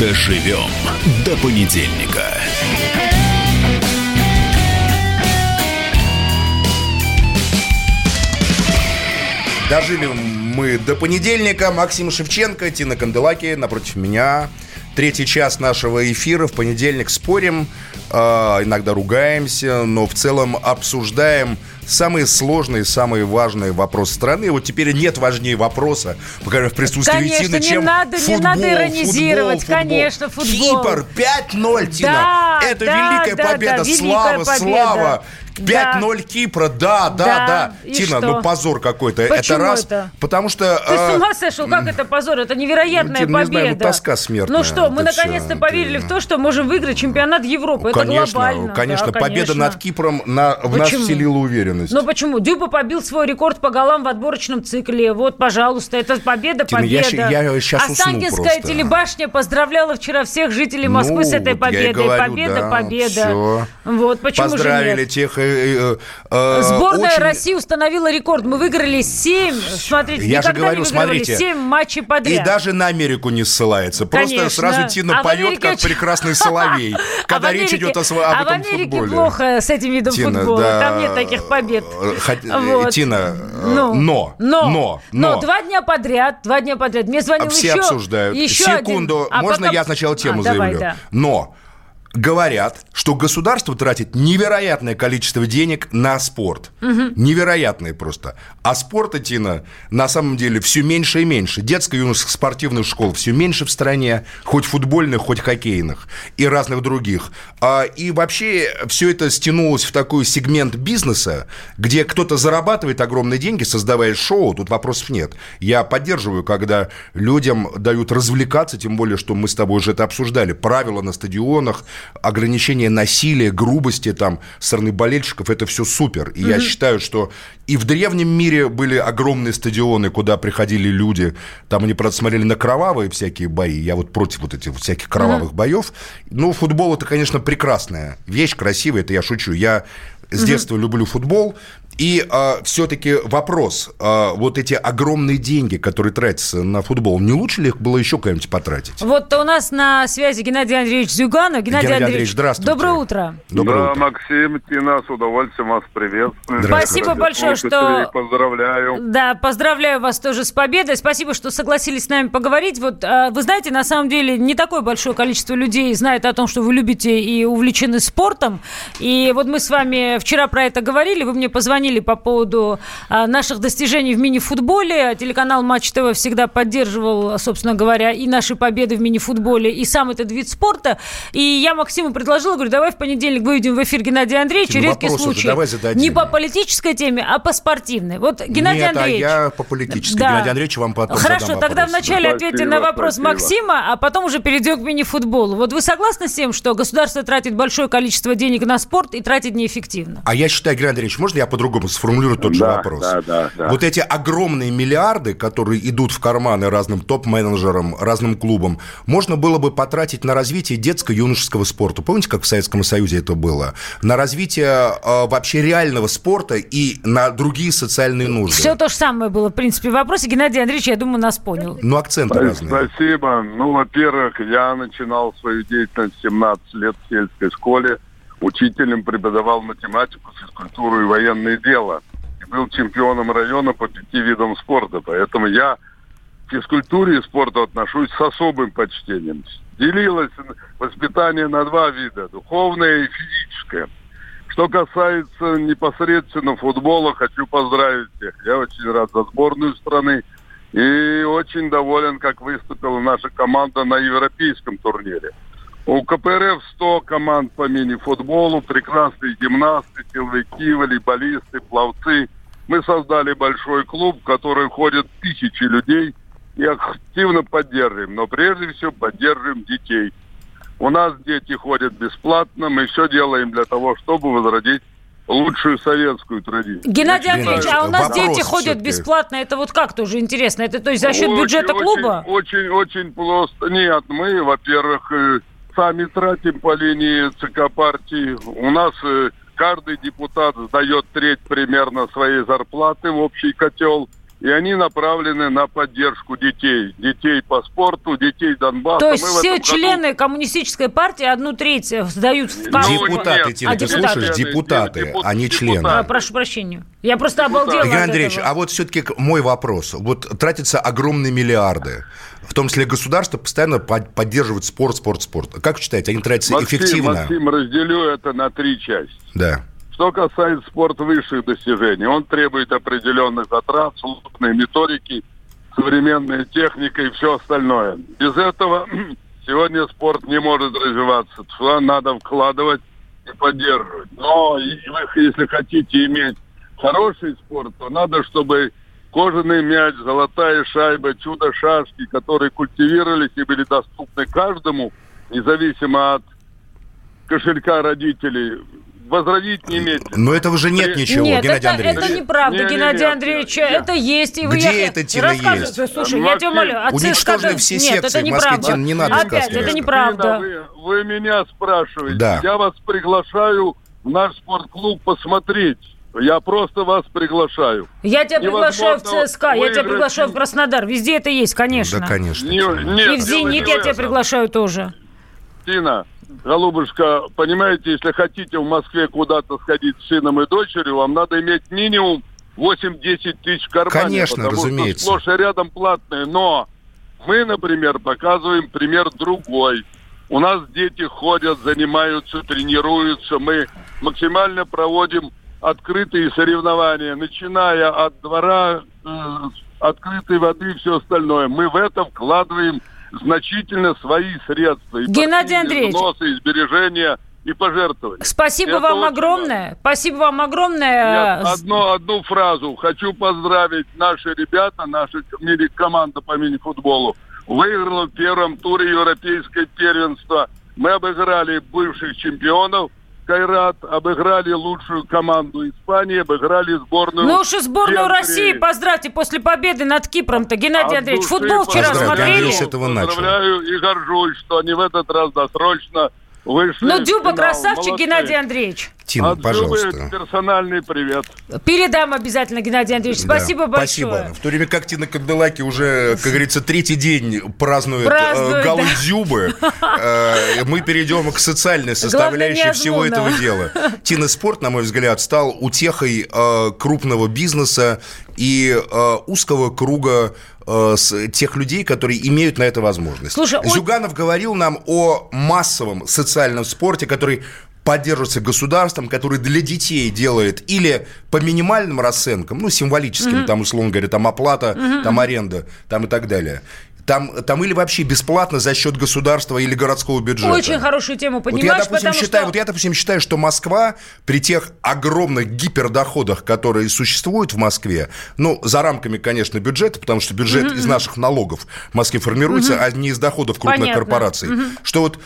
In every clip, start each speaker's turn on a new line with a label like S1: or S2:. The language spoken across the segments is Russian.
S1: Доживем до понедельника.
S2: Дожили мы до понедельника. Максим Шевченко, Тина Канделаки напротив меня. Третий час нашего эфира. В понедельник спорим, э, иногда ругаемся, но в целом обсуждаем самые сложные, самые важные вопросы страны. Вот теперь нет важнее вопроса, пока в присутствии
S3: Конечно,
S2: Тины,
S3: не
S2: чем
S3: надо,
S2: футбол,
S3: не надо иронизировать,
S2: футбол, футбол.
S3: конечно, футбол.
S2: Кипр 5-0, Тина.
S3: Да,
S2: Это
S3: да,
S2: великая
S3: да,
S2: победа.
S3: да, великая
S2: слава,
S3: победа.
S2: слава.
S3: Да.
S2: 5-0 Кипра, да, да,
S3: Да,
S2: да.
S3: и
S2: Тина,
S3: что?
S2: ну позор какой-то.
S3: Почему
S2: это раз.
S3: это?
S2: Потому что...
S3: Ты с
S2: а,
S3: ума сошел? Как это позор? Это невероятная
S2: Ну, Тина, не
S3: победа.
S2: знаю, ну, тоска смертная.
S3: Ну что, мы наконец-то поверили в то, что можем выиграть чемпионат Европы. это
S2: конечно,
S3: глобально.
S2: конечно,
S3: Да,
S2: победа
S3: конечно.
S2: над Кипром на, в нас вселила уверенность.
S3: Ну почему? Дюба побил свой рекорд по голам в отборочном цикле. Вот, пожалуйста, это победа,
S2: Тина, я
S3: победа.
S2: ща- я щас усну
S3: Останкинская телебашня поздравляла вчера всех жителей Москвы
S2: Ну,
S3: с этой
S2: вот я и
S3: победой.
S2: говорю,
S3: победа,
S2: да,
S3: победа. Вот, почему же
S2: Поздравили
S3: нет?
S2: тех... э, э, э,
S3: Сборная
S2: очень-
S3: России установила рекорд. Мы выиграли 7, смотрите,
S2: Я же говорю, смотрите,
S3: 7 матчей подряд.
S2: И даже на Америку не ссылается. Просто
S3: Конечно.
S2: сразу Тина
S3: А
S2: поет,
S3: Америке
S2: как прекрасный соловей,
S3: А
S2: когда
S3: в
S2: речь идет о, сво- об
S3: а в
S2: этом
S3: Америке
S2: футболе.
S3: плохо с этим видом
S2: Тина,
S3: футбола.
S2: да,
S3: Там нет таких побед.
S2: э, хот- э,
S3: Вот.
S2: Тина, э,
S3: Ну,
S2: но,
S3: но,
S2: но,
S3: но,
S2: но.
S3: два дня подряд, два дня подряд. Мне звонил
S2: Все
S3: еще,
S2: обсуждают.
S3: еще
S2: Секунду,
S3: один. А
S2: можно
S3: потом-
S2: я сначала тему
S3: А, давай,
S2: заявлю?
S3: да.
S2: Но говорят, что государство тратит невероятное количество денег на спорт. Невероятное просто. А спорта, Тина, на самом деле все меньше и меньше. Детско-юношеских спортивных школ все меньше в стране, хоть футбольных, хоть хоккейных и разных других. А, и вообще все это стянулось в такой сегмент бизнеса, где кто-то зарабатывает огромные деньги, создавая шоу, тут вопросов нет. Я поддерживаю, когда людям дают развлекаться, тем более, что мы с тобой уже это обсуждали. Правила на стадионах, ограничение насилия, грубости там, со стороны болельщиков, это все супер. И я считаю, что и в древнем мире были огромные стадионы, куда приходили люди, там они, правда, смотрели на кровавые всякие бои, я вот против вот этих всяких кровавых боев. Ну, футбол это, конечно, прекрасная вещь, красивая, это я шучу. Я с детства люблю футбол. И все-таки вопрос, а, вот эти огромные деньги, которые тратятся на футбол, не лучше ли их было еще куда-нибудь потратить?
S3: Вот у нас на связи Геннадий Андреевич Зюганов. Геннадий,
S2: Геннадий Андреевич, здравствуйте.
S3: Доброе утро.
S2: Доброе
S4: да,
S2: утро.
S4: Максим, Тина, с удовольствием вас приветствую.
S3: Спасибо большое, что-
S4: Поздравляю.
S3: Да, поздравляю вас тоже с победой. Спасибо, что согласились с нами поговорить. Вот а, вы знаете, на самом деле не такое большое количество людей знает о том, что вы любите и увлечены спортом. И вот мы с вами вчера про это говорили. Вы мне позвонили по поводу а, наших достижений в мини-футболе. Телеканал Матч ТВ всегда поддерживал, собственно говоря, и наши победы в мини-футболе, и сам этот вид спорта. И я Максиму предложила, говорю, давай в понедельник выведем в эфир Геннадия Андреевича.
S2: Ну,
S3: Редкий случай.
S2: давай зададим.
S3: Не по политической теме, а по спортивной. Вот Геннадий
S2: Нет,
S3: Андреевич.
S2: а я по политической.
S3: Да.
S2: Геннадий Андреевич вам потом
S3: Хорошо,
S2: задам
S3: тогда
S2: вопрос.
S3: вначале
S4: Спасибо,
S3: ответьте на вопрос
S4: спасибо.
S3: Максима, а потом уже перейдем к мини-футболу. Вот вы согласны с тем, что государство тратит большое количество денег на спорт и тратит неэффективно?
S2: А я считаю, Геннадий Андреевич, можно я по-другому сформулирую тот же
S4: Да,
S2: вопрос?
S4: да, да, да.
S2: Вот эти огромные миллиарды, которые идут в карманы разным топ-менеджерам, разным клубам, можно было бы потратить на развитие детско-юношеского спорта. Помните, как в Советском Союзе это было? На развитие э, вообще реального спорта и на другие социальные нужды.
S3: Все то же самое было, в принципе, в вопросе. Геннадий Андреевич, я думаю, нас понял.
S2: Ну, акценты разные.
S4: Спасибо. Ну, во-первых, я начинал свою деятельность в 17 лет в сельской школе. Учителем преподавал математику, физкультуру и военное дело. И был чемпионом района по пяти видам спорта. Поэтому я к физкультуре и спорту отношусь с особым почтением. Делилось воспитание на два вида. Духовное и физическое. Что касается непосредственно футбола, хочу поздравить всех. Я очень рад за сборную страны. И очень доволен, как выступила наша команда на европейском турнире. У КПРФ 100 команд по мини-футболу, прекрасные гимнасты, силовики, волейболисты, пловцы. Мы создали большой клуб, в который входят тысячи людей и активно поддерживаем. Но прежде всего поддерживаем детей. У нас дети ходят бесплатно, мы все делаем для того, чтобы возродить лучшую советскую традицию.
S3: Геннадий Андреевич, а у нас
S2: вопрос
S3: дети ходят бесплатно. Это вот как тоже интересно? Это то есть за счет
S4: Очень,
S3: бюджета
S4: очень,
S3: клуба?
S4: Очень, очень просто. Нет, мы, во-первых, э, сами тратим по линии ЦК партии. У нас э, каждый депутат сдает треть примерно своей зарплаты в общий котел. И они направлены на поддержку детей. Детей по спорту, детей Донбасса.
S3: То есть Мы все члены году... коммунистической партии одну треть сдают в
S2: карту? Депутаты, Тина, а, ты депутаты. слушаешь? Депутаты, депутаты, а не члены. А,
S3: прошу прощения. Я просто обалдела
S2: Евгений Андреевич, а вот все-таки мой вопрос. Вот тратятся огромные миллиарды. В том числе государство постоянно поддерживает спорт, спорт, спорт. Как вы считаете, они тратятся Максим, эффективно?
S4: Максим, разделю это на три части.
S2: Да.
S4: Что касается спорта высших достижений, он требует определенных затрат, сложной методики, современная техника и все остальное. Без этого сегодня спорт не может развиваться. Туда надо вкладывать и поддерживать. Но если хотите иметь хороший спорт, то надо, чтобы кожаный мяч, золотая шайба, чудо-шашки, которые культивировались и были доступны каждому, независимо от кошелька родителей, возродить не имеете.
S2: Но этого же нет ничего,
S3: нет,
S2: Геннадий
S3: это,
S2: Андреевич.
S3: это неправда, не, Геннадий не, Андреевич. Нет, это есть. И
S2: вы Где я... это, Тина, есть?
S3: Слушай, я тебя умоляю.
S2: А Уничтожены все
S3: нет,
S2: секции
S3: это в Москве,
S2: Тина, не надо
S3: Опять, сказки это неправда.
S4: Вы, вы меня спрашиваете.
S2: Да.
S4: Я вас приглашаю в наш спортклуб посмотреть. Я просто вас приглашаю.
S3: Я тебя приглашаю в ЦСКА, я тебя приглашаю в Краснодар. Везде это есть, конечно.
S2: Да, конечно. Не,
S3: нет, И в «Зенит» я тебя приглашаю тоже.
S4: Тина, голубушка, понимаете, если хотите в Москве куда-то сходить с сыном и дочерью, вам надо иметь минимум 8-10 тысяч в кармане.
S2: Конечно,
S4: потому
S2: разумеется.
S4: Что сплошь и рядом платные. Но мы, например, показываем пример другой. У нас дети ходят, занимаются, тренируются. Мы максимально проводим открытые соревнования, начиная от двора, э, открытой воды и все остальное. Мы в это вкладываем значительно свои средства. И
S3: Геннадий Андреевич.
S4: Взносы, и сбережения и пожертвования.
S3: Спасибо Это вам огромное. Важно. Спасибо вам огромное.
S4: Нет, одну, одну фразу. Хочу поздравить наши ребята, наша команда по мини-футболу. Выиграла в первом туре европейское первенство. Мы обыграли бывших чемпионов Кайрат обыграли лучшую команду Испании, обыграли сборную...
S3: Ну уж и сборную Венгрии. России поздравьте после победы над Кипром-то, Геннадий От Андреевич. Футбол вчера смотрели?
S2: с этого начал.
S4: Поздравляю и горжусь, что они в этот раз досрочно вышли
S3: Ну, Дюба красавчик, Молодцы. Геннадий Андреевич.
S2: Тина, От пожалуйста.
S4: персональный привет.
S3: Передам обязательно, Геннадий Андреевич. Спасибо да, большое.
S2: Спасибо. В то время как Тина Канделаки уже, как говорится, третий день празднует, э, празднует э, Гаудзюбы, да. э, мы перейдем к социальной составляющей всего этого дела. Тина Спорт, на мой взгляд, стал утехой э, крупного бизнеса и э, узкого круга э, с тех людей, которые имеют на это возможность. Слушай, Зюганов он... говорил нам о массовом социальном спорте, который поддерживается государством, который для детей делает или по минимальным расценкам, ну, символическим, mm-hmm. там, условно говоря, там оплата, mm-hmm. там аренда, там и так далее. Там, там или вообще бесплатно за счет государства или городского бюджета.
S3: Очень хорошую тему понимаешь, вот я,
S2: допустим, считаю,
S3: что...
S2: Вот я, допустим, считаю, что Москва при тех огромных гипердоходах, которые существуют в Москве, ну, за рамками, конечно, бюджета, потому что бюджет mm-hmm. из наших налогов в Москве формируется, mm-hmm. а не из доходов крупных Понятно. корпораций, mm-hmm. что вот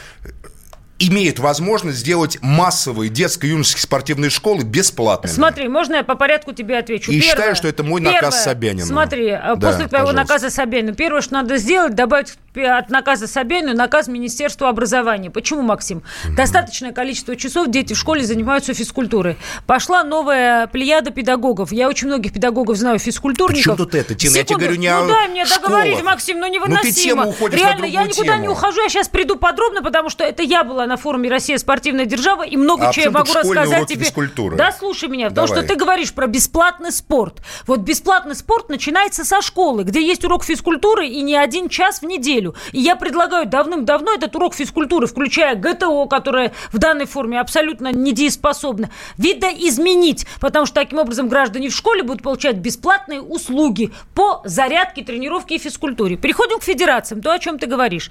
S2: имеет возможность сделать массовые детско-юношеские спортивные школы бесплатными.
S3: Смотри, можно я по порядку тебе отвечу?
S2: И Первое, считаю, что это мой наказ первое, Собянина.
S3: Смотри, э, да, после твоего пожалуйста. наказа Собянина, первое, что надо сделать, добавить от наказа Собянина наказ Министерства образования. Почему, Максим? Mm-hmm. Достаточное количество часов дети в школе занимаются физкультурой. Пошла новая плеяда педагогов. Я очень многих педагогов знаю, физкультурников.
S2: Почему тут это, Тина? Я тебе говорю не
S3: Ну дай мне договорить, Максим, ну невыносимо. Ну ты
S2: тему уходишь
S3: Реально, я никуда
S2: тему.
S3: не ухожу, я сейчас приду подробно, потому что это я была на форуме «Россия спортивная держава», и много
S2: а
S3: чего я могу рассказать
S2: тебе. Физкультуры?
S3: Да, слушай меня, потому Давай. что ты говоришь про бесплатный спорт. Вот бесплатный спорт начинается со школы, где есть урок физкультуры и не один час в неделю. И я предлагаю давным-давно этот урок физкультуры, включая ГТО, которое в данной форме абсолютно недееспособно, видоизменить, потому что таким образом граждане в школе будут получать бесплатные услуги по зарядке, тренировке и физкультуре. Переходим к федерациям, то, о чем ты говоришь.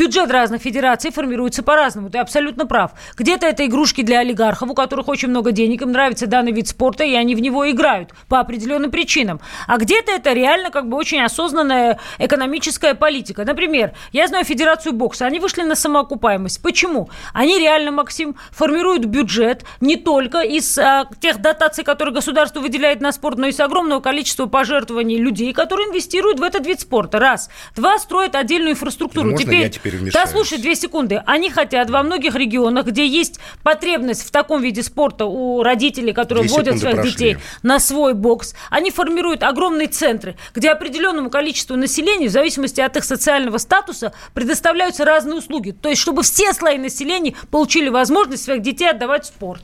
S3: Бюджет разных федераций формируется по-разному. Ты абсолютно прав. Где-то это игрушки для олигархов, у которых очень много денег, им нравится данный вид спорта, и они в него играют по определенным причинам. А где-то это реально как бы очень осознанная экономическая политика. Например, я знаю Федерацию бокса. Они вышли на самоокупаемость. Почему? Они реально, Максим, формируют бюджет не только из а, тех дотаций, которые государство выделяет на спорт, но и из огромного количества пожертвований людей, которые инвестируют в этот вид спорта. Раз. Два. Строят отдельную инфраструктуру.
S2: Можно
S3: Теперь
S2: я теперь теперь вмешаюсь.
S3: Да, слушай, две секунды. Они хотят во многих регионах, где есть потребность в таком виде спорта у родителей, которые
S2: Две
S3: вводят своих
S2: прошли.
S3: детей на свой бокс, они формируют огромные центры, где определенному количеству населения, в зависимости от их социального статуса, предоставляются разные услуги. То есть, чтобы все слои населения получили возможность своих детей отдавать в спорт.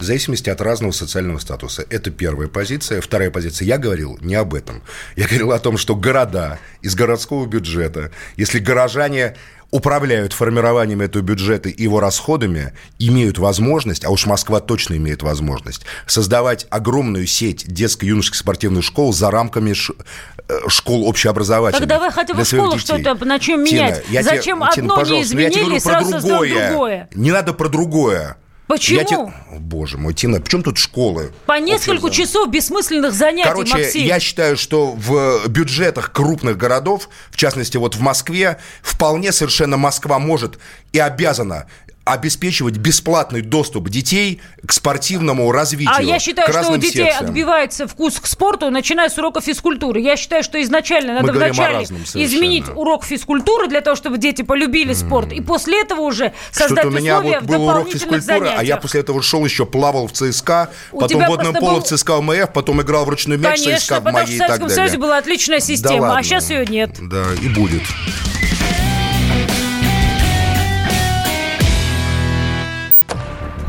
S2: В зависимости от разного социального статуса. Это первая позиция. Вторая позиция. Я говорил не об этом. Я говорил о том, что города из городского бюджета, если горожане управляют формированием этого бюджета и его расходами, имеют возможность, а уж Москва точно имеет возможность, создавать огромную сеть детско-юношеских спортивных школ за рамками ш- э, школ общеобразовательных.
S3: Так давай хотя бы в
S2: детей.
S3: что-то начнем
S2: Тина,
S3: менять.
S2: я
S3: Зачем
S2: Тина,
S3: одно не
S2: пожалуйста, ну я тебе
S3: изменили,
S2: говорю про
S3: сразу создал
S2: другое.
S3: другое?
S2: Не надо про другое.
S3: Почему?
S2: Я те- Боже мой, Тина, при чем тут школы?
S3: По несколько
S2: Общеобразовательные?
S3: часов бессмысленных занятий,
S2: Короче,
S3: Максим.
S2: я считаю, что в бюджетах крупных городов, в частности, вот в Москве, вполне совершенно Москва может и обязана обеспечивать бесплатный доступ детей к спортивному развитию.
S3: А я считаю, что у детей
S2: секциям.
S3: отбивается вкус к спорту, начиная с урока физкультуры. Я считаю, что изначально надо
S2: говорим о
S3: вначале изменить урок физкультуры для того, чтобы дети полюбили спорт, и после этого уже создать
S2: Что-то у меня
S3: условия
S2: вот
S3: в
S2: был урок физкультуры, а я
S3: занятиях.
S2: после этого шел еще плавал в ЦСКА,
S3: У
S2: потом водным полом
S3: был-
S2: в ЦСКА УМФ, потом играл в ручной мяч
S3: Конечно,
S2: ЦСКА в
S3: потому
S2: моей
S3: что в Советском. Союзе была отличная
S2: Да
S3: система, а
S2: ладно.
S3: сейчас ее нет.
S2: Да, и будет.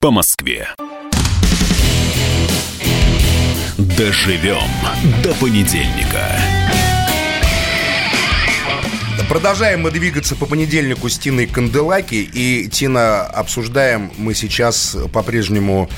S1: по Москве. Доживем до понедельника.
S2: Продолжаем мы двигаться по понедельнику с Тиной Канделаки. И, Тина, обсуждаем мы сейчас по-прежнему,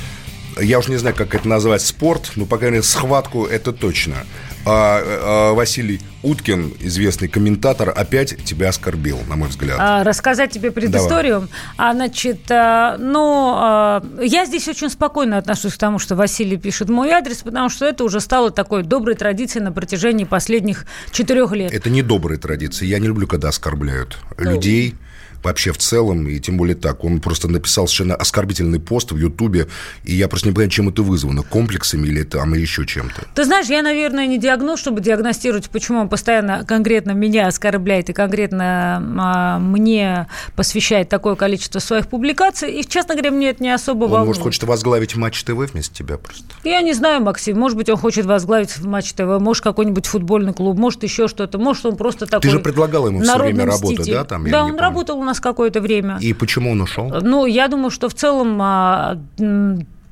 S2: я уж не знаю, как это назвать, спорт, но, по крайней мере, схватку это точно. А, а, Василий Уткин, известный комментатор, опять тебя оскорбил, на мой взгляд.
S3: А, рассказать тебе предысторию. А, значит, а, ну, а, я здесь очень спокойно отношусь к тому, что Василий пишет мой адрес, потому что это уже стало такой доброй традицией на протяжении последних четырех лет.
S2: Это не добрые традиции. Я не люблю, когда оскорбляют людей вообще в целом, и тем более так. Он просто написал совершенно оскорбительный пост в Ютубе, и я просто не понимаю, чем это вызвано. Комплексами или там еще чем-то.
S3: Ты знаешь, я, наверное, не диагноз, чтобы диагностировать, почему он постоянно конкретно меня оскорбляет и конкретно а, мне посвящает такое количество своих публикаций. И, честно говоря, мне это не особо
S2: Он,
S3: волнует.
S2: может, хочет возглавить Матч ТВ вместо тебя просто.
S3: Я не знаю, Максим. Может быть, он хочет возглавить Матч ТВ, может, какой-нибудь футбольный клуб, может, еще что-то. Может, он просто такой
S2: же предлагал ему
S3: народный
S2: время
S3: мститель.
S2: да, там,
S3: да, он работал у нас какое-то время.
S2: И почему он ушел?
S3: Ну, я думаю, что в целом а,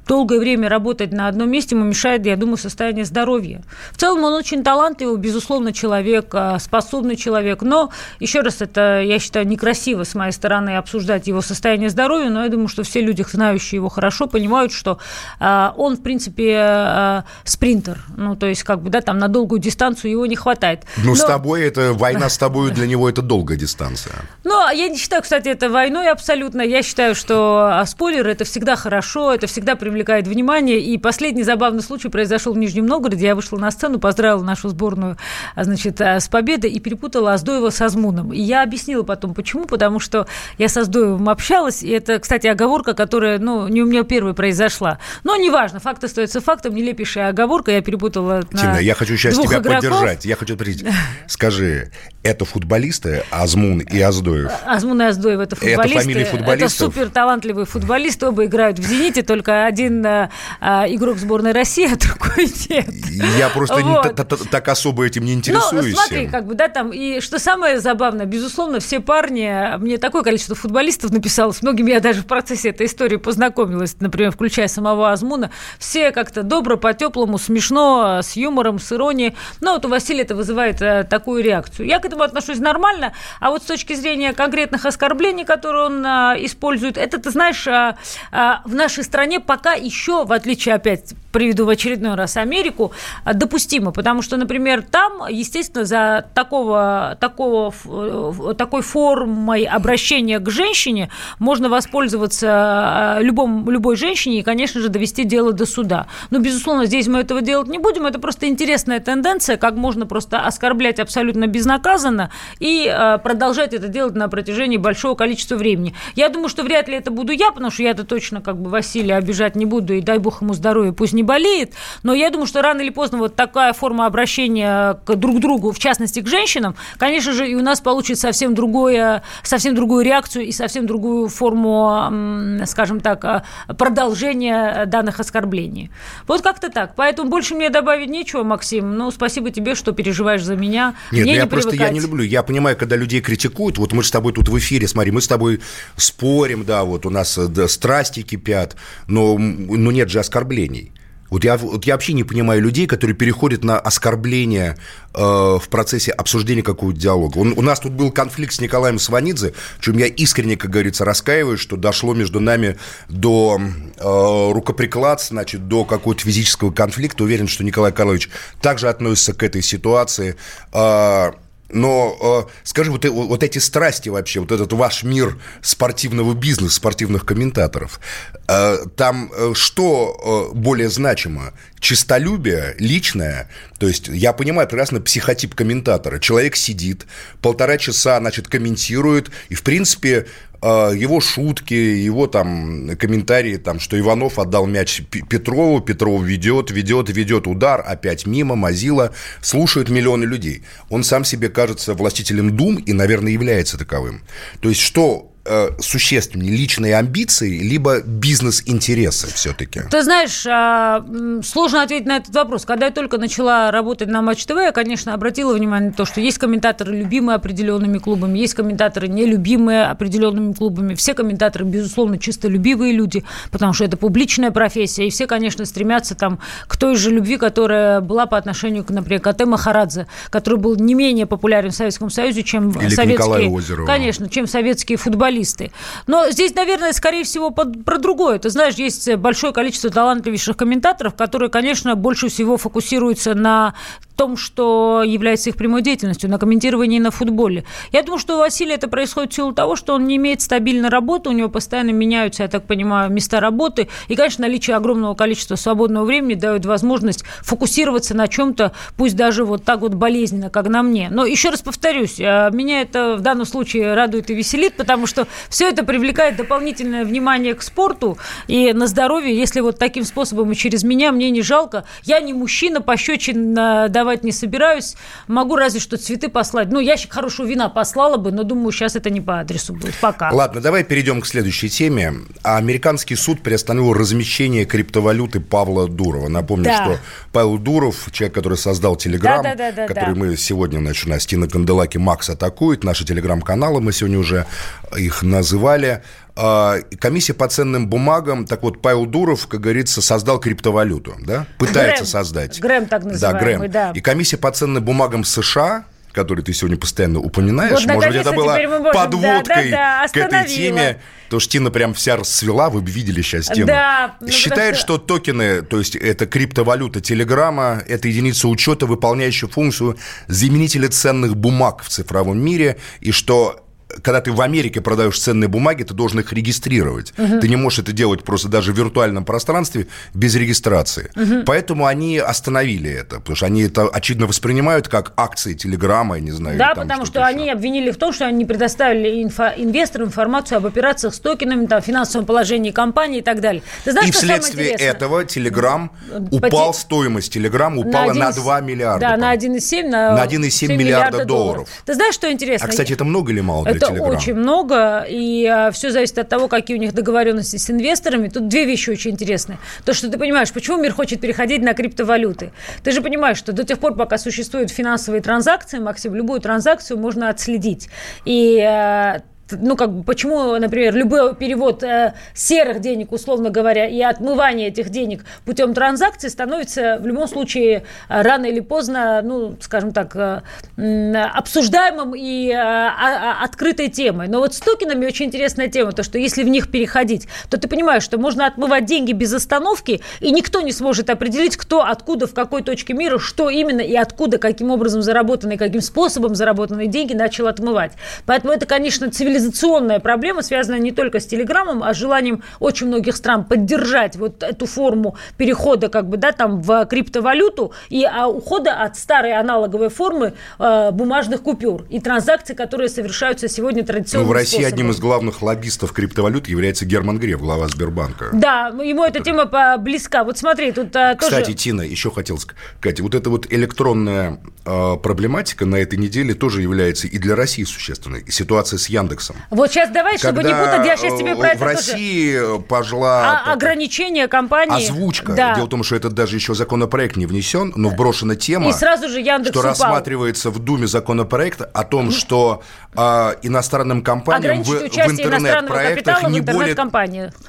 S3: долгое время работать на одном месте ему мешает, я думаю, состояние здоровья. В целом он очень талантливый, безусловно, человек, а, способный человек. Но, еще раз, это, я считаю, некрасиво с моей стороны обсуждать его состояние здоровья, но я думаю, что все люди, знающие его хорошо, понимают, что а, он, в принципе, а, спринтер. Ну, то есть, как бы, да, там на долгую дистанцию его не хватает.
S2: Ну, с
S3: Но-
S2: тобой это война с тобой для него это долгая дистанция.
S3: ну, я не считаю, кстати, это войной абсолютно. Я считаю, что спойлеры – это всегда хорошо, это всегда привлекает внимание. И последний забавный случай произошел в Нижнем Новгороде. Я вышла на сцену, поздравила нашу сборную а, значит, а, с победой и перепутала Аздоева с Азмуном. И я объяснила потом, почему. Потому что я с Аздоевым общалась, и это, кстати, оговорка, которая, ну, не у меня первой произошла. Но неважно, факт остается фактом, нелепейшая оговорка. Я перепутала на
S2: Тина, я хочу сейчас
S3: двух
S2: тебя
S3: игроков.
S2: поддержать. Я хочу спросить, скажи, это футболисты Азмун и Аздоев?
S3: Азмун и Аздоев это футболисты.
S2: фамилии футболистов?
S3: Это супер талантливые футболисты, оба играют в «Зените», только один а, а, игрок сборной России, а другой нет.
S2: Я просто не
S3: Вот.
S2: та- та- так особо этим не
S3: Ну,
S2: интересуюсь.
S3: смотри, как бы, да, там, и что самое забавное, безусловно, все парни, мне такое количество футболистов написало, с многими я даже в процессе этой истории познакомилась, например, включая самого Азмуна, все как-то добро, по-теплому, смешно, с юмором, с иронией, но вот у Василия это вызывает э, такую реакцию. Я к этому отношусь нормально, а вот с точки зрения конкретных оскорблений, которые он а, использует, это, ты знаешь, а, а, в нашей стране пока еще, в отличие опять приведу в очередной раз Америку, а, допустимо, потому что, например, там, естественно, за такого, такого, э, такой формой обращения к женщине можно воспользоваться а, любом, любой женщине и, конечно же, довести дело до суда. Но, безусловно, здесь мы этого делать не будем. Это просто интересная тенденция, как можно просто оскорблять абсолютно безнаказанно и а, продолжать это делать на протяжении большого количества времени. Я думаю, что вряд ли это буду я, потому что я-то точно как бы Василия обижать не буду, и дай бог ему здоровья, пусть не болеет, но я думаю, что рано или поздно вот такая форма обращения к друг другу, в частности, к женщинам, конечно же, и у нас получит совсем другое, совсем другую реакцию и совсем другую форму, скажем так, а, продолжения данных оскорблений. Вот как-то так. Поэтому больше мне добавить нечего, Максим. Ну, спасибо тебе, что переживаешь за меня.
S2: Нет,
S3: мне
S2: ну, я
S3: не
S2: просто я не люблю. Я понимаю, когда людей критикуют, вот мы с тобой тут в эфире, смотри, мы с тобой спорим, да, вот у нас да, страсти кипят, но, но нет же оскорблений. Вот я, вот я вообще не понимаю людей, которые переходят на оскорбление э, в процессе обсуждения какого-то диалога. Он, у нас тут был конфликт с Николаем Сванидзе, в чем я искренне, как говорится, раскаиваюсь, что дошло между нами до э, рукоприкладств, значит, до какого-то физического конфликта. Уверен, что Николай Карлович также относится к этой ситуации. Э, но э, скажи, вот, вот эти страсти вообще, вот этот ваш мир спортивного бизнеса, спортивных комментаторов, э, там э, что э, более значимо? Чистолюбие личное? То есть я понимаю прекрасно психотип комментатора. Человек сидит, полтора часа, значит, комментирует, и, в принципе, его шутки, его там комментарии, там, что Иванов отдал мяч Петрову, Петров ведет, ведет, ведет удар, опять мимо, Мазила, слушают миллионы людей. Он сам себе кажется властителем дум и, наверное, является таковым. То есть что э, существеннее личные амбиции, либо бизнес-интересы все-таки?
S3: Ты знаешь, а, сложно ответить на этот вопрос. Когда я только начала работать на Матч ТВ, я, конечно, обратила внимание на то, что есть комментаторы, любимые определенными клубами, есть комментаторы, нелюбимые определенными клубами. Все комментаторы, безусловно, чистолюбивые люди, потому что это публичная профессия, и все, конечно, стремятся там к той же любви, которая была по отношению, к, например, к Ате Махарадзе, который был не менее популярен в Советском Союзе, чем
S2: Или
S3: советские... Конечно, чем советские футболисты футболисты. Но здесь, наверное, скорее всего, под, про другое. Ты знаешь, есть большое количество талантливейших комментаторов, которые, конечно, больше всего фокусируются на том, что является их прямой деятельностью, на комментировании на футболе. Я думаю, что у Василия это происходит в силу того, что он не имеет стабильной работы, у него постоянно меняются, я так понимаю, места работы. И, конечно, наличие огромного количества свободного времени дает возможность фокусироваться на чем-то, пусть даже вот так вот болезненно, как на мне. Но еще раз повторюсь, э, меня это в данном случае радует и веселит, потому что все это привлекает дополнительное внимание к спорту и на здоровье. Если вот таким способом и через меня, мне не жалко. Я не мужчина, пощечин давать давать не собираюсь. Могу разве что цветы послать. Ну, ящик хорошего вина послала бы, но думаю, сейчас это не по адресу будет. Пока.
S2: Ладно, давай перейдем к следующей теме. Американский суд приостановил размещение криптовалюты Павла Дурова. Напомню, да. что Павел Дуров, человек, который создал Телеграм, да, да, да, который да. мы сегодня, значит, у нас Тина Канделаки Макс атакует, наши телеграм-каналы, мы сегодня уже их называли. А, комиссия по ценным бумагам, так вот, Павел Дуров, как говорится, создал криптовалюту, да? Пытается
S3: Грэм,
S2: создать.
S3: Грэм так называемый, да. Грэм. да.
S2: И комиссия по ценным бумагам США который ты сегодня постоянно упоминаешь, вот, может быть, это было подводкой да, да, да, к этой теме. Потому что Тина прям вся расцвела, вы бы видели сейчас тему. Да, ну, Считает, что... что токены, то есть это криптовалюта Телеграма, это единица учета, выполняющая функцию заменителя ценных бумаг в цифровом мире, и что когда ты в Америке продаешь ценные бумаги, ты должен их регистрировать. Угу. Ты не можешь это делать просто даже в виртуальном пространстве без регистрации. Угу. Поэтому они остановили это, потому что они это очевидно воспринимают как акции Телеграма, я не знаю.
S3: Да, потому что, что они обвинили в том, что они не предоставили инфо- инвесторам информацию об операциях с токенами, там, финансовом положении компании и так далее.
S2: Ты знаешь, и вследствие этого Телеграм упал, Поте... стоимость Телеграма упала на, 1, на 2 миллиарда.
S3: Да, на 1,7 на,
S2: на 1,7 миллиарда, миллиарда долларов. долларов.
S3: Ты знаешь, что интересно?
S2: А, кстати, это много или мало?
S3: Это Telegram. очень много, и а, все зависит от того, какие у них договоренности с инвесторами. Тут две вещи очень интересные. То, что ты понимаешь, почему мир хочет переходить на криптовалюты. Ты же понимаешь, что до тех пор, пока существуют финансовые транзакции, Максим, любую транзакцию можно отследить. И а, ну, как бы, почему, например, любой перевод э, серых денег, условно говоря, и отмывание этих денег путем транзакций становится в любом случае э, рано или поздно, ну, скажем так, э, обсуждаемым и э, открытой темой. Но вот с токенами очень интересная тема, то, что если в них переходить, то ты понимаешь, что можно отмывать деньги без остановки, и никто не сможет определить, кто, откуда, в какой точке мира, что именно и откуда, каким образом заработанные, каким способом заработанные деньги начал отмывать. Поэтому это, конечно, цивилизационная проблема, связанная не только с Телеграмом, а с желанием очень многих стран поддержать вот эту форму перехода как бы, да, там в криптовалюту и а, ухода от старой аналоговой формы э, бумажных купюр и транзакций, которые совершаются сегодня традиционно.
S2: Ну, в России способом. одним из главных лоббистов криптовалют является Герман Греф, глава Сбербанка.
S3: Да, ему эта тема близка. Вот смотри, тут
S2: Кстати,
S3: тоже...
S2: Тина, еще хотел сказать, вот эта вот электронная э, проблематика на этой неделе тоже является и для России существенной. Ситуация с Яндексом.
S3: Вот сейчас давай, чтобы не путать, я сейчас тебе про
S2: это В России тоже... пожила...
S3: А, ограничение компании...
S2: Озвучка. Да. Дело в том, что этот даже еще законопроект не внесен, но вброшена тема...
S3: И сразу же Яндекс
S2: Что
S3: упал.
S2: рассматривается в Думе законопроект о том, что э, иностранным компаниям в, в интернет-проектах не, более,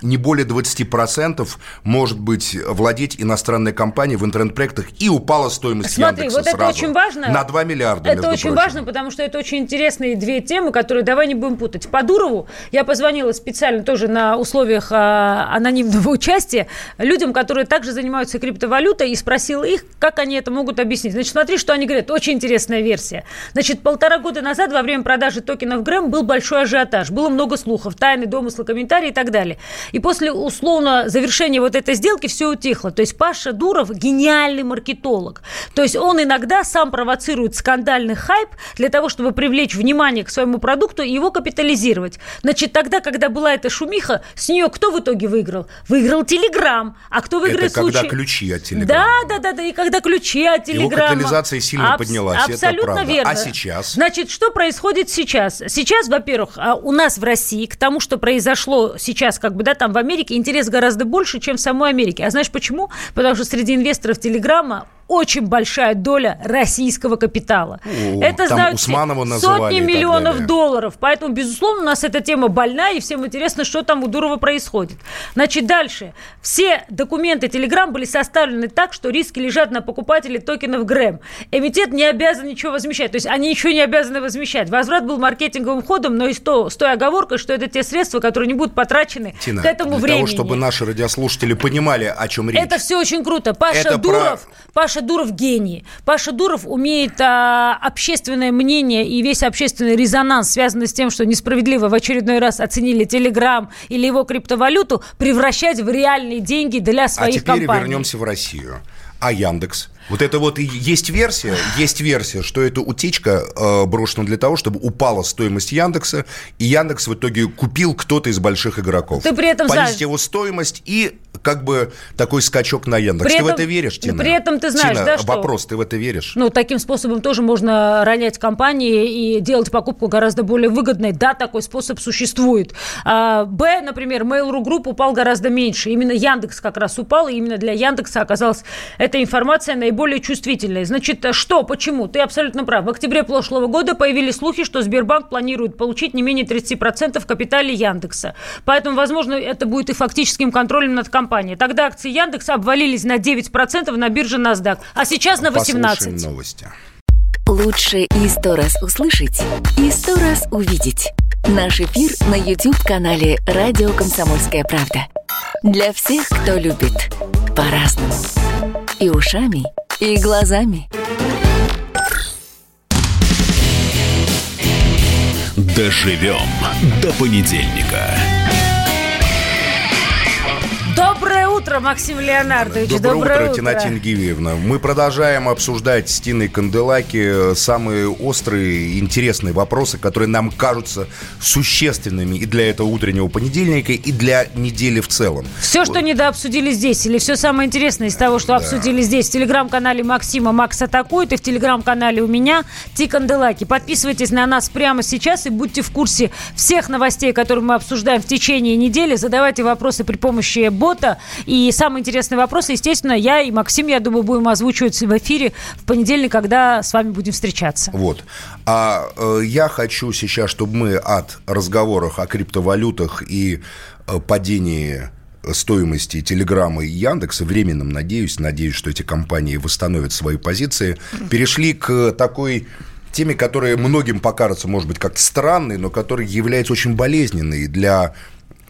S2: не более 20% может быть владеть иностранной компанией в интернет-проектах, и упала стоимость
S3: Смотри,
S2: Яндекса
S3: вот это
S2: сразу.
S3: очень важно.
S2: На 2 миллиарда,
S3: Это очень важно, потому что это очень интересные две темы, которые давай не будем путать. По Дурову я позвонила специально тоже на условиях а, анонимного участия людям, которые также занимаются криптовалютой, и спросила их, как они это могут объяснить. Значит, смотри, что они говорят. Очень интересная версия. Значит, полтора года назад во время продажи токенов Грэм был большой ажиотаж. Было много слухов, тайны, домыслы, комментарии и так далее. И после условно завершения вот этой сделки все утихло. То есть Паша Дуров гениальный маркетолог. То есть он иногда сам провоцирует скандальный хайп для того, чтобы привлечь внимание к своему продукту и его капитализировать. Значит, тогда, когда была эта шумиха, с нее кто в итоге выиграл? Выиграл Телеграм. А кто выиграет
S2: Это когда
S3: случай?
S2: ключи от Телеграма.
S3: Да, да, да, да. И когда ключи от Телеграма.
S2: Его капитализация сильно Абс- поднялась,
S3: Абсолютно
S2: это правда.
S3: верно.
S2: А сейчас?
S3: Значит, что происходит сейчас? Сейчас, во-первых, а, у нас в России к тому, что произошло сейчас, как бы, да, там в Америке, интерес гораздо больше, чем в самой Америке. А знаешь почему? Потому что среди инвесторов Телеграма очень большая доля российского капитала.
S2: О,
S3: это знают
S2: Усманова
S3: сотни миллионов долларов. Поэтому, безусловно, у нас эта тема больна, и всем интересно, что там у Дурова происходит. Значит, дальше. Все документы Telegram были составлены так, что риски лежат на покупателе токенов Грэм. Эмитет не обязан ничего возмещать. То есть они ничего не обязаны возмещать. Возврат был маркетинговым ходом, но и с, то, с той оговоркой, что это те средства, которые не будут потрачены
S2: Тина,
S3: к этому
S2: для
S3: времени.
S2: того, чтобы наши радиослушатели понимали, о чем речь.
S3: Это все очень круто. Паша
S2: Это
S3: Дуров,
S2: про...
S3: Паша Дуров гений. Паша Дуров умеет а, общественное мнение и весь общественный резонанс, связанный с тем, что несправедливо в очередной раз оценили Телеграм или его криптовалюту, превращать в реальные деньги для своих
S2: а теперь
S3: компаний.
S2: вернемся в Россию. А Яндекс? Вот это вот и есть версия, есть версия, что это утечка э, брошена для того, чтобы упала стоимость Яндекса, и Яндекс в итоге купил кто-то из больших игроков.
S3: Ты при этом
S2: Понизить
S3: знаешь...
S2: его стоимость и как бы такой скачок на Яндекс.
S3: При
S2: ты
S3: этом,
S2: в это веришь, Тина?
S3: При этом ты знаешь,
S2: Тина,
S3: да, что...
S2: вопрос, ты в это веришь?
S3: Ну, таким способом тоже можно ронять компании и делать покупку гораздо более выгодной. Да, такой способ существует. А, Б, например, Mail.ru Group упал гораздо меньше. Именно Яндекс как раз упал, и именно для Яндекса оказалась эта информация наиболее чувствительной. Значит, что, почему? Ты абсолютно прав. В октябре прошлого года появились слухи, что Сбербанк планирует получить не менее 30% в капитале Яндекса. Поэтому, возможно, это будет и фактическим контролем над компанией. Тогда акции Яндекса обвалились на 9% на бирже NASDAQ, а сейчас на 18%.
S2: Послушаем новости.
S5: Лучше и сто раз услышать, и сто раз увидеть. Наш эфир на YouTube-канале «Радио Комсомольская правда». Для всех, кто любит по-разному. И ушами, и глазами.
S1: Доживем до понедельника.
S3: Утро, Максим Леонардович.
S2: Доброе,
S3: Доброе
S2: утро, Тина Тингивиевна. Мы продолжаем обсуждать с Тиной Канделаки самые острые и интересные вопросы, которые нам кажутся существенными и для этого утреннего понедельника, и для недели в целом.
S3: Все, что недообсудили здесь, или все самое интересное из того, что обсудили здесь, в телеграм-канале Максима Макс атакует, и в телеграм-канале у меня Ти Канделаки. Подписывайтесь на нас прямо сейчас и будьте в курсе всех новостей, которые мы обсуждаем в течение недели. Задавайте вопросы при помощи бота и И самый интересный вопрос, естественно, я и Максим, я думаю, будем озвучивать в эфире в понедельник, когда с вами будем встречаться.
S2: Вот. А э, я хочу сейчас, чтобы мы от разговоров о криптовалютах и э, падении стоимости Телеграма и Яндекса, временным, надеюсь, надеюсь, что эти компании восстановят свои позиции, перешли к такой теме, которая многим покажется, может быть, как-то странной, но которая является очень болезненной для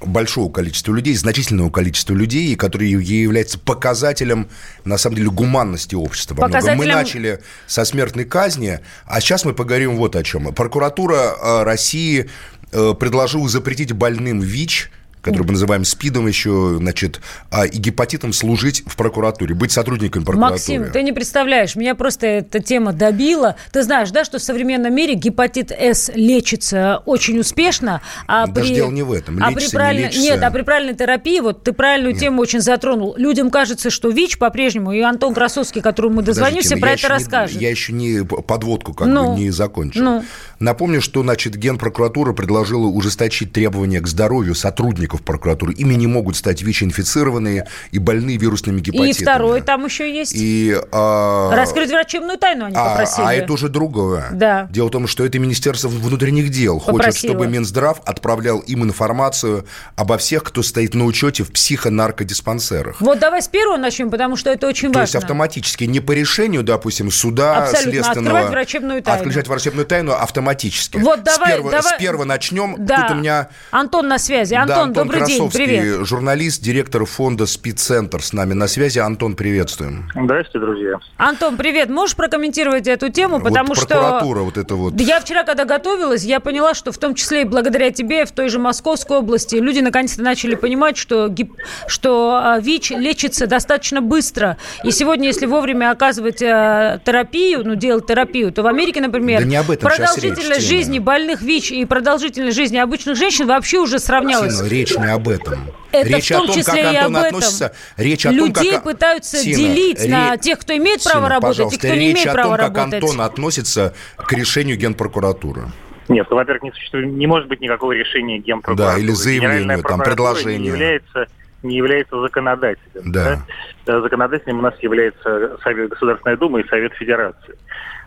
S2: большого количества людей, значительного количества людей, и который является показателем, на самом деле, гуманности общества. Показателем... Мы начали со смертной казни, а сейчас мы поговорим вот о чем. Прокуратура э, России э, предложила запретить больным ВИЧ который мы называем СПИДом еще, значит, а, и гепатитом служить в прокуратуре, быть сотрудником прокуратуры.
S3: Максим, ты не представляешь, меня просто эта тема добила. Ты знаешь, да, что в современном мире гепатит С лечится очень успешно.
S2: А Даже при... дело не в этом. Лечится,
S3: а при правильной...
S2: не лечится...
S3: Нет, а при правильной терапии, вот ты правильную Нет. тему очень затронул. Людям кажется, что ВИЧ по-прежнему, и Антон Красовский, которому мы дозвонимся, про это расскажет.
S2: Не, я еще не подводку как ну, бы не закончил. Ну. Напомню, что, значит, Генпрокуратура предложила ужесточить требования к здоровью сотрудников прокуратуры. Ими не могут стать ВИЧ-инфицированные и больные вирусными гепатитами.
S3: И второй там еще есть.
S2: И, а...
S3: Раскрыть врачебную тайну они а, попросили.
S2: А это уже другое.
S3: Да.
S2: Дело в том, что это Министерство внутренних дел Попросила. хочет, чтобы Минздрав отправлял им информацию обо всех, кто стоит на учете в психонаркодиспансерах.
S3: Вот давай с первого начнем, потому что это очень
S2: То
S3: важно.
S2: есть автоматически, не по решению, допустим, суда
S3: Абсолютно.
S2: следственного...
S3: Открывать врачебную тайну.
S2: Отключать врачебную тайну автоматически.
S3: Вот давай,
S2: с, первого,
S3: давай...
S2: с первого начнем.
S3: Да.
S2: Тут у меня...
S3: Антон на связи. Антон,
S2: да, Антон
S3: добрый
S2: Красовский,
S3: день, привет.
S2: журналист, директор фонда «Спидцентр» с нами на связи. Антон, приветствуем.
S6: Здравствуйте, друзья.
S3: Антон, привет. Можешь прокомментировать эту тему? Потому
S2: вот
S3: что...
S2: прокуратура вот это вот.
S3: Я вчера, когда готовилась, я поняла, что в том числе и благодаря тебе в той же Московской области люди наконец-то начали понимать, что, гип... что а, ВИЧ лечится достаточно быстро. И сегодня, если вовремя оказывать а, терапию, ну, делать терапию, то в Америке, например,
S2: да не об этом
S3: продолжительность
S2: речь,
S3: жизни больных ВИЧ и продолжительность жизни обычных женщин вообще уже сравнялась.
S2: Тина, речь не об этом.
S3: Это
S2: речь
S3: в том
S2: о том,
S3: числе
S2: как
S3: и
S2: Антон
S3: этом.
S2: относится. Речь о
S3: Людей
S2: том, как...
S3: пытаются
S2: Тина,
S3: делить
S2: ре...
S3: на тех, кто имеет
S2: Тина,
S3: право работать, и кто не
S2: речь
S3: имеет
S2: о
S3: права
S2: том, как
S3: работать.
S2: Антон относится к решению Генпрокуратуры.
S6: Нет, ну, во-первых, не существует, не может быть никакого решения Генпрокуратуры.
S2: Да, или заявления, там, предложения.
S6: Не является, не является законодателем.
S2: Да.
S6: Да? Законодателем у нас является Совет Государственной Думы и Совет Федерации.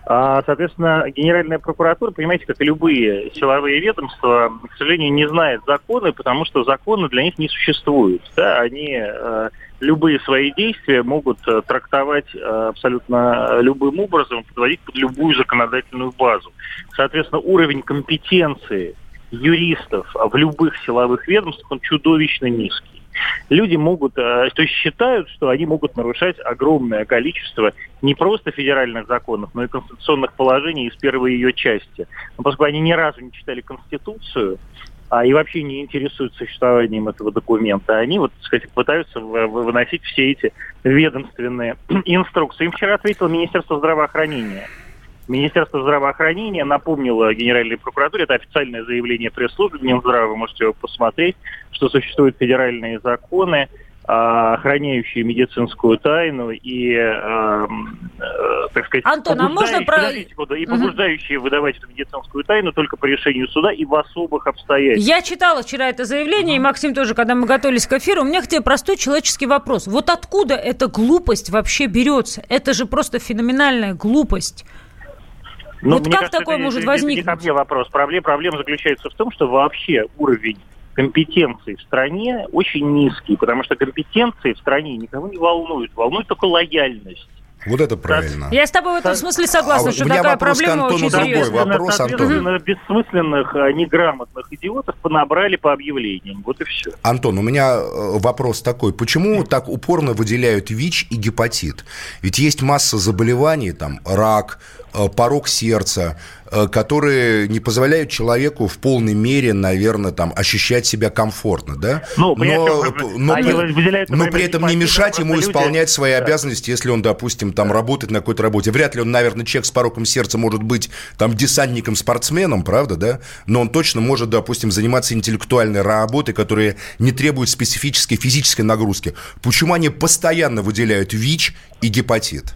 S6: А, соответственно, Генеральная прокуратура, понимаете, как и любые силовые ведомства, к сожалению, не знает законы, потому что законы для них не существуют. Да? Они э, любые свои действия могут э, трактовать э, абсолютно любым образом, подводить под любую законодательную базу. Соответственно, уровень компетенции юристов в любых силовых ведомствах, он чудовищно низкий люди могут, э, то есть считают, что они могут нарушать огромное количество не просто федеральных законов, но и конституционных положений из первой ее части. Но поскольку они ни разу не читали Конституцию, а, и вообще не интересуются существованием этого документа. Они вот, так сказать, пытаются выносить все эти ведомственные инструкции. Им вчера ответило Министерство здравоохранения. Министерство здравоохранения напомнило Генеральной прокуратуре, это официальное заявление пресс-службы Минздрава, вы можете его посмотреть, что существуют федеральные законы, а, охраняющие медицинскую тайну и, э, э, так сказать,
S3: Антон, а можно про...
S6: и побуждающие угу. выдавать эту медицинскую тайну только по решению суда и в особых обстоятельствах.
S3: Я читала вчера это заявление, и Максим тоже, когда мы готовились к эфиру, у меня к тебе простой человеческий вопрос. Вот откуда эта глупость вообще берется? Это же просто феноменальная глупость.
S6: Ну,
S3: вот как
S6: кажется,
S3: такое
S6: это,
S3: может
S6: это,
S3: возникнуть?
S6: Это не ко мне вопрос. Проблема, проблема заключается в том, что вообще уровень компетенции в стране очень низкий, потому что компетенции в стране никого не волнуют, волнует только лояльность.
S2: Вот это правильно.
S3: Я с тобой в этом смысле согласна, а что такая проблема очень серьезная.
S2: Вопрос, Антон.
S6: бессмысленных, а, неграмотных идиотов понабрали по объявлениям. Вот и все.
S2: Антон, у меня э, вопрос такой. Почему так упорно выделяют ВИЧ и гепатит? Ведь есть масса заболеваний, там, рак, порог сердца, э, которые не позволяют человеку в полной мере, наверное, там, ощущать себя комфортно, да?
S6: Ну,
S2: но, но, при, но при этом не мешать ему исполнять люди... свои обязанности, если он, допустим, там работает на какой-то работе. Вряд ли он, наверное, человек с пороком сердца может быть там десантником-спортсменом, правда, да? Но он точно может, допустим, заниматься интеллектуальной работой, которая не требует специфической физической нагрузки. Почему они постоянно выделяют ВИЧ и гепатит?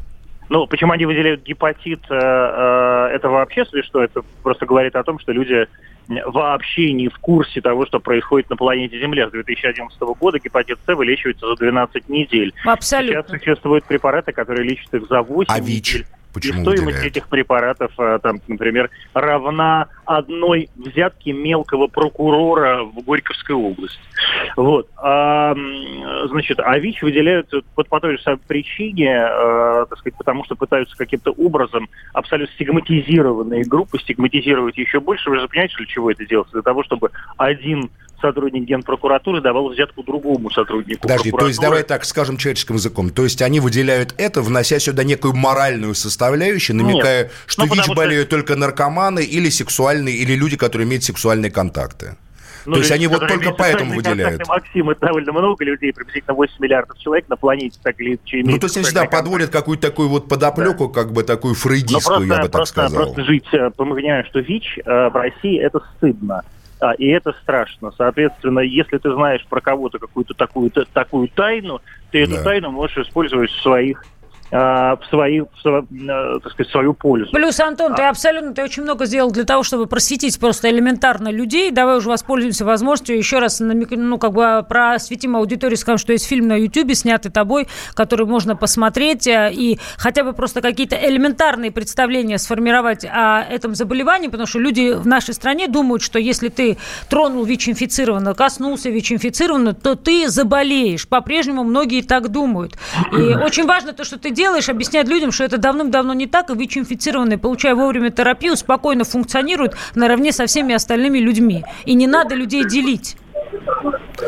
S6: Ну, почему они выделяют гепатит, э, э, это вообще что? Это просто говорит о том, что люди вообще не в курсе того, что происходит на планете Земля. С 2011 года гепатит С вылечивается за 12 недель.
S3: Абсолютно.
S6: Сейчас существуют препараты, которые лечат их за 8
S2: А ВИЧ?
S6: недель.
S2: Почему
S6: и стоимость
S2: выделяют?
S6: этих препаратов, а, там, например, равна одной взятке мелкого прокурора в Горьковской области. Вот. А, значит, а ВИЧ выделяют вот по той же самой причине, э, так сказать, потому что пытаются каким-то образом абсолютно стигматизированные группы стигматизировать еще больше. Вы же понимаете, для чего это делается? Для того, чтобы один сотрудник Генпрокуратуры давал взятку другому сотруднику
S2: Подожди, то есть давай так скажем человеческим языком. То есть они выделяют это, внося сюда некую моральную составляющую, намекая,
S6: Нет.
S2: что
S6: Ну,
S2: ВИЧ
S6: потому что-
S2: болеют только наркоманы или сексуальные, или люди, которые имеют сексуальные контакты.
S6: Ну,
S2: То есть
S6: люди,
S2: они вот только поэтому выделяют.
S6: контакты, Максим, это довольно много людей, приблизительно 8 миллиардов человек на планете так или иначе
S2: Ну, то есть они всегда
S6: сексуальные
S2: подводят какую-то такую вот подоплеку, как бы такую
S6: Ну,
S2: фрейдистскую, я бы так
S6: просто,
S2: сказал.
S6: просто жить, э, мы понимаем, что ВИЧ э, в России это стыдно. А, и это страшно. Соответственно, если ты знаешь про кого-то какую-то такую, такую тайну, ты эту
S2: Да.
S6: тайну можешь использовать в своих в, свои, в, э, так сказать, в свою пользу.
S3: Плюс, Антон, ты
S6: А.
S3: абсолютно, ты очень много сделал для того, чтобы просветить просто элементарно людей. Давай уже воспользуемся возможностью еще раз намек- ну, как бы просветим аудиторию, скажем, что есть фильм на Ютубе, снятый тобой, который можно посмотреть э, и хотя бы просто какие-то элементарные представления сформировать о этом заболевании, потому что люди в нашей стране думают, что если ты тронул ВИЧ-инфицированного, коснулся ВИЧ-инфицированного, то ты заболеешь. По-прежнему многие так думают. И очень важно то, что ты делаешь, объяснять людям, что это давным-давно не так, и ВИЧ-инфицированные, получая вовремя терапию, спокойно функционируют наравне со всеми остальными людьми. И не надо людей делить.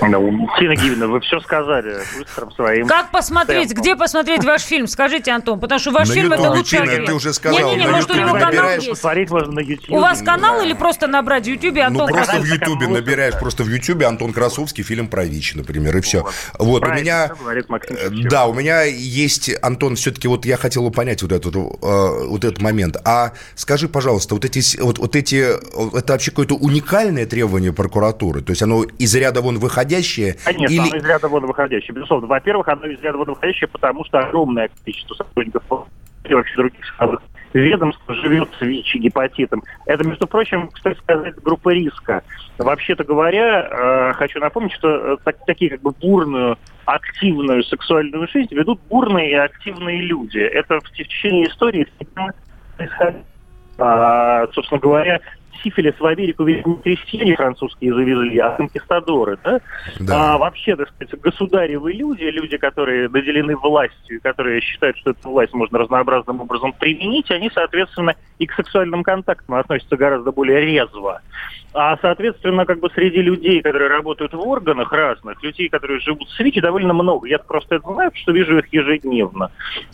S6: Ну, Тина Гивина, вы все сказали быстрым своим.
S3: Как посмотреть,
S6: темпом.
S3: где посмотреть ваш фильм? Скажите, Антон, потому что ваш
S2: На
S3: фильм это
S2: Ютубе,
S3: лучший
S2: Тина, ты уже сказал,
S3: Не-не-не,
S2: на
S3: может, у
S2: Ютубе
S3: него канал
S2: набираешь,
S3: есть.
S6: Посмотреть можно на YouTube.
S3: У вас
S6: не
S3: канал
S6: знаю.
S3: или просто набрать в Ютубе
S2: Ну,
S3: Антон
S2: просто в
S6: вот,
S2: набираешь,
S6: да.
S2: просто в Ютубе Антон Красовский, фильм про ВИЧ, например, и все. Вот, у меня...
S6: всё говорит Максим
S2: э,
S6: Шевченко.
S2: Да, у меня есть, Антон, все-таки вот я хотел бы понять вот этот, э, вот этот момент. А скажи, пожалуйста, вот эти, вот, вот эти, э, это вообще какое-то уникальное требование прокуратуры? То есть оно из ряда вон выходящее?
S6: Конечно,
S2: или...
S6: оно из ряда вон выходящее. Безусловно. Во-первых, оно из ряда вон выходящее, потому что огромное количество сотрудников и вообще других ведомств живет с ВИЧ и гепатитом. Это, между прочим, кстати сказать, группа риска. Вообще-то говоря, э, хочу напомнить, что э, так- такие как бы бурную, активную сексуальную жизнь ведут бурные и активные люди. Это в течение истории всегда происходило. А, собственно говоря, сифилис в Америку ведь не крестьяне французские завезли, а конкистадоры, да?
S2: Да.
S6: А вообще, так сказать, государевые люди, люди, которые наделены властью, и которые считают, что эту власть можно разнообразным образом применить, они, соответственно, и к сексуальным контактам относятся гораздо более резво. А, соответственно, как бы среди людей, которые работают в органах разных, людей, которые живут с ВИЧ, довольно много. Я просто это знаю, что вижу их ежедневно,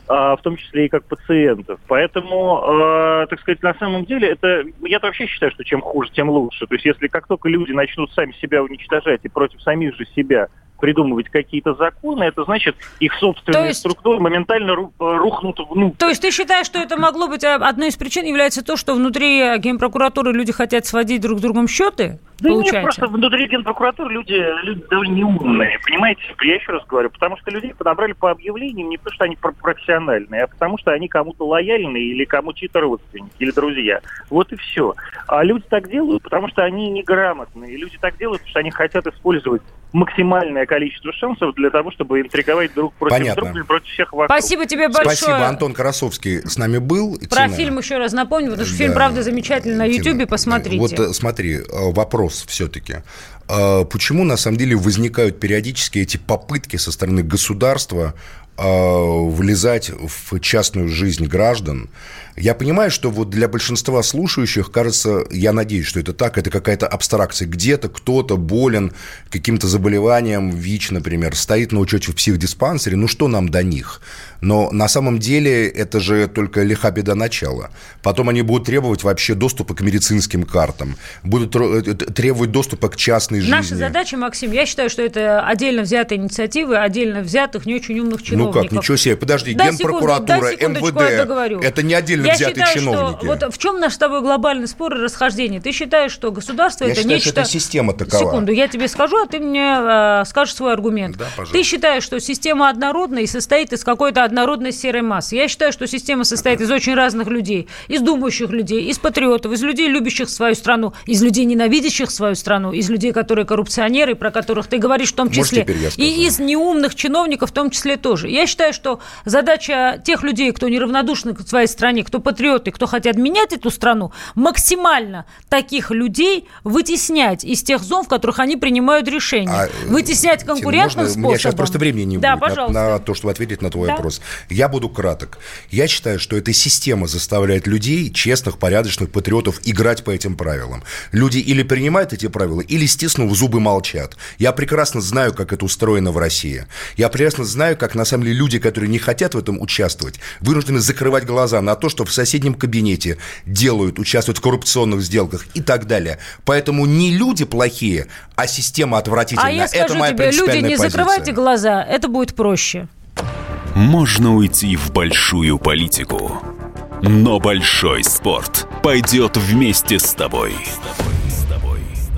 S6: а, в том числе и как пациентов. Поэтому, э, так сказать, на самом деле, это я вообще считаю, что чем хуже, тем лучше. То есть, если как только люди начнут сами себя уничтожать и против самих же себя придумывать какие-то законы, это значит, их собственные
S3: То есть-
S6: структуры моментально ру- рухнут внутрь.
S3: То есть ты считаешь, что это могло быть а, одной из причин является то, что внутри э, генпрокуратуры люди хотят сводить друг с другом счеты?
S6: Да нет,
S3: получается?
S6: просто внутри генпрокуратуры люди, люди довольно неумные, понимаете? Я еще раз говорю, потому что людей подобрали по объявлениям не потому, что они про- профессиональные, а потому что они кому-то лояльны или кому чьи-то родственники или друзья. Вот и все. А люди так делают, потому что они неграмотные. Люди так делают, потому что они хотят использовать максимальное количество шансов для того, чтобы интриговать друг против
S2: Понятно.
S6: друга или против всех вокруг.
S3: Спасибо тебе большое.
S2: Спасибо, Антон Красовский с нами был.
S3: Про
S2: Тина.
S3: фильм еще раз напомню, потому что фильм,
S2: Да.
S3: правда, замечательный на
S2: Тина,
S3: Ютубе, посмотрите.
S2: Вот э, смотри, э, вопрос все-таки. Э, Почему на самом деле возникают периодически эти попытки со стороны государства влезать в частную жизнь граждан? Я понимаю, что вот для большинства слушающих, кажется, я надеюсь, что это так, это какая-то абстракция. Где-то кто-то болен каким-то заболеванием, ВИЧ, например, стоит на учете в психдиспансере, ну что нам до них? Но на самом деле это же только лиха беда начала. Потом они будут требовать вообще доступа к медицинским картам, будут э, требовать доступа к частной жизни.
S3: Наша задача, Максим, я считаю, что это отдельно взятые инициативы, отдельно взятых не очень умных чиновников. Чиновников.
S2: Ну как, ничего себе. Подожди,
S3: да,
S2: генпрокуратура,
S3: секунду,
S2: МВД,
S3: я договорю.
S2: это не отдельно
S3: я
S2: взятые
S3: считаю,
S2: чиновники.
S3: Что, вот в чем наш с тобой глобальный спор и расхождение? Ты считаешь, что государство
S2: я
S3: это
S2: считаю,
S3: нечто...
S2: что это система такова.
S3: Секунду, я тебе скажу, а ты мне э, скажешь свой аргумент.
S2: Да, пожалуйста.
S3: ты считаешь, что система однородная и состоит из какой-то однородной серой массы. Я считаю, что система состоит из очень разных людей. Из думающих людей, из патриотов, из людей, любящих свою страну, из людей, ненавидящих свою страну, из людей, которые коррупционеры, про которых ты говоришь в том
S2: Может,
S3: числе.
S2: скажу?
S3: и из неумных чиновников в том числе тоже. Я считаю, что задача тех людей, кто неравнодушны к своей стране, кто патриоты, кто хотят менять эту страну, максимально таких людей вытеснять из тех зон, в которых они принимают решения.
S2: А,
S3: вытеснять
S2: Тина,
S3: конкурентным
S2: можно?
S3: способом.
S2: У меня сейчас просто времени не
S3: да,
S2: будет на-
S3: пожалуйста.
S2: на, то, чтобы ответить на твой
S3: Да.
S2: вопрос. Я буду краток. Я считаю, что эта система заставляет людей, честных, порядочных патриотов, играть по этим правилам. Люди или принимают эти правила, или, стиснув зубы, молчат. Я прекрасно знаю, как это устроено в России. Я прекрасно знаю, как, на самом деле, люди, которые не хотят в этом участвовать, вынуждены закрывать глаза на то, что в соседнем кабинете делают, участвуют в коррупционных сделках и так далее. Поэтому не люди плохие, а система отвратительная.
S3: А я
S2: это
S3: скажу
S2: моя
S3: тебе, люди, не
S2: позиция.
S3: закрывайте глаза, это будет проще.
S1: Можно уйти в большую политику, но большой спорт пойдет вместе с тобой.